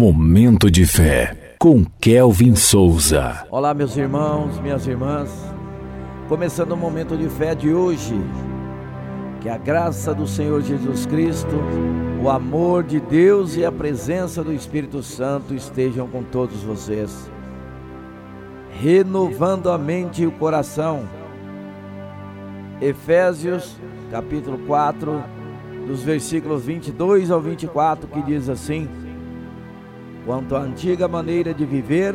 Momento de fé com Kelvin Souza. Olá, meus irmãos, minhas irmãs. Começando o momento de fé de hoje. Que a graça do Senhor Jesus Cristo, o amor de Deus e a presença do Espírito Santo estejam com todos vocês. Renovando a mente e o coração. Efésios, capítulo 4, dos versículos 22 ao 24, que diz assim: Quanto à antiga maneira de viver,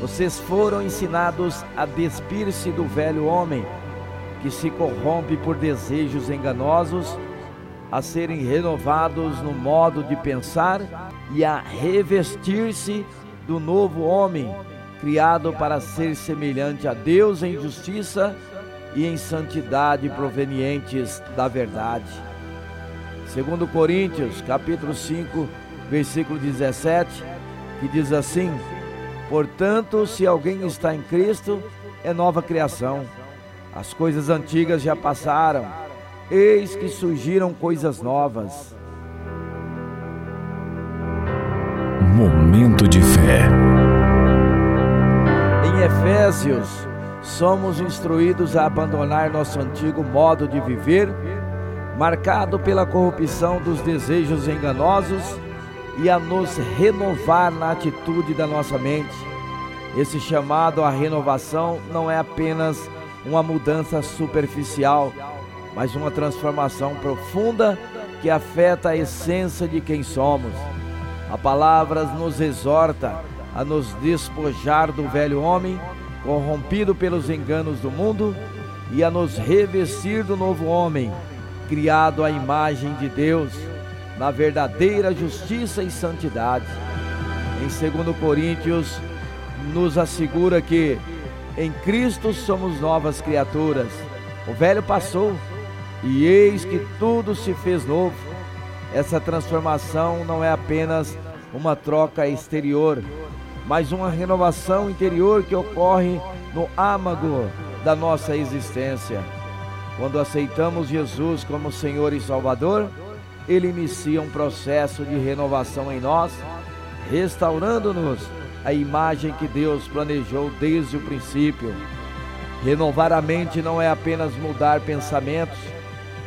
vocês foram ensinados a despir-se do velho homem, que se corrompe por desejos enganosos, a serem renovados no modo de pensar e a revestir-se do novo homem, criado para ser semelhante a Deus em justiça e em santidade provenientes da verdade. Segundo Coríntios, capítulo 5, versículo 17, que diz assim: Portanto, se alguém está em Cristo, é nova criação. As coisas antigas já passaram, eis que surgiram coisas novas. Momento de fé. Em Efésios, somos instruídos a abandonar nosso antigo modo de viver, marcado pela corrupção dos desejos enganosos e a nos renovar na atitude da nossa mente. Esse chamado à renovação não é apenas uma mudança superficial, mas uma transformação profunda que afeta a essência de quem somos. A palavra nos exorta a nos despojar do velho homem, corrompido pelos enganos do mundo, e a nos revestir do novo homem, criado à imagem de Deus na verdadeira justiça e santidade. Em 2 Coríntios, nos assegura que em Cristo somos novas criaturas. O velho passou e eis que tudo se fez novo. Essa transformação não é apenas uma troca exterior, mas uma renovação interior que ocorre no âmago da nossa existência. Quando aceitamos Jesus como Senhor e Salvador, ele inicia um processo de renovação em nós, restaurando-nos a imagem que Deus planejou desde o princípio. Renovar a mente não é apenas mudar pensamentos,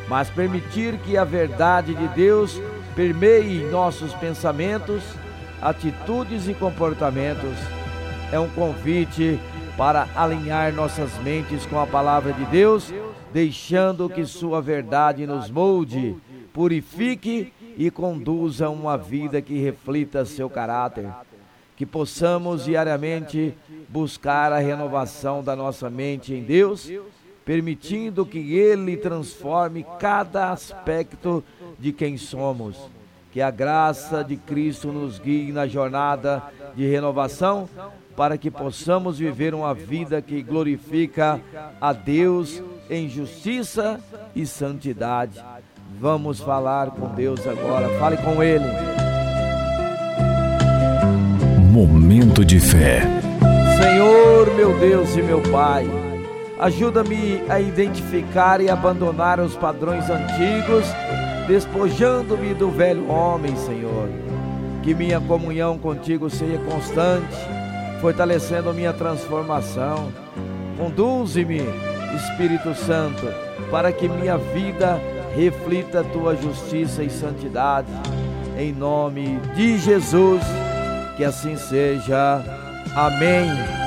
mas permitir que a verdade de Deus permeie nossos pensamentos, atitudes e comportamentos. É um convite para alinhar nossas mentes com a palavra de Deus, deixando que Sua verdade nos molde purifique e conduza uma vida que reflita seu caráter. Que possamos diariamente buscar a renovação da nossa mente em Deus, permitindo que Ele transforme cada aspecto de quem somos. Que a graça de Cristo nos guie na jornada de renovação, para que possamos viver uma vida que glorifica a Deus em justiça e santidade. Vamos falar com Deus agora. Fale com Ele. Momento de fé. Senhor, meu Deus e meu Pai, ajuda-me a identificar e abandonar os padrões antigos, despojando-me do velho homem, Senhor. Que minha comunhão contigo seja constante, fortalecendo minha transformação. Conduze-me, Espírito Santo, para que minha vida reflita a tua justiça e santidade. Em nome de Jesus, que assim seja. Amém.